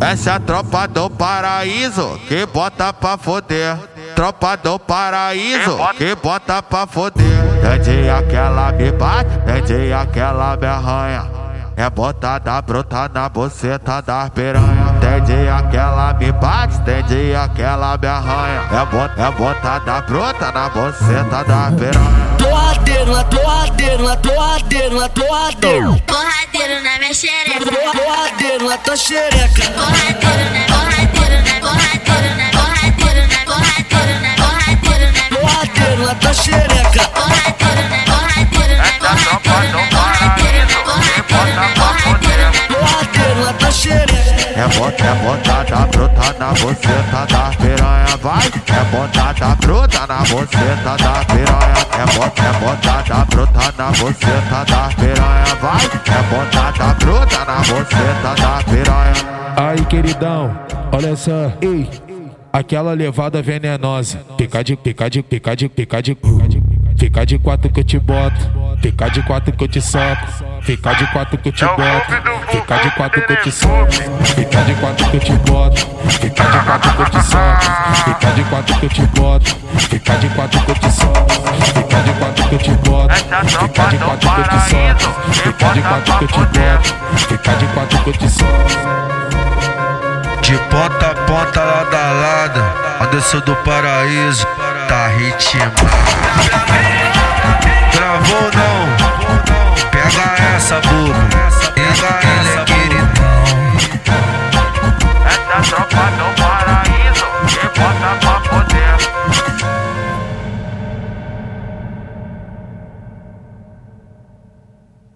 Essa é a tropa do paraíso que bota pra foder. Tropa do paraíso que bota pra foder. Tem dia que ela me bate, tem dia que ela me arranha. É botada bruta na boceta das piranha. Tem dia que ela me bate, tem dia que ela me arranha. É, bot, é botada bruta na boceta das piranha. Torradeiro, na torradeiro, na torradeiro, na torradeiro. Porradeiro na minha xereca. Torradeiro na tua xereca. Porradeiro na, porradeiro na, porradeiro na, porradeiro na, porradeiro na, porradeiro na, Torradeiro na tua xereca. porradeiro na, porradeiro na, do na, porradeiro na. Torradeiro na tua xereca. É bota, é botada bruta na boceta da piranha, vai. É botada bruta na boceta da piranha. É bota, é botada bruta na boceta da piranha, vai. É botada bruta na boceta da piranha. Aí, queridão, olha só. Ei, aquela levada venenosa. Fica de, fica de, fica de, fica de, fica de quatro que eu te boto. Fica de quatro que eu te soco. Fica de quatro que eu te boto. Fica de quatro que eu te soco. Fica de quatro que eu te boto. Fica de quatro que eu te soco. Fica de quatro que eu te boto. Fica de quatro que eu te soco. Fica de quatro que eu te boto. Fica de quatro que eu te soco. Fica de quatro que eu te boto. Fica de quatro que eu te soco. De ponta a ponta, lado a lado, Anderson do Paraíso, tá ritmado. uma podendo.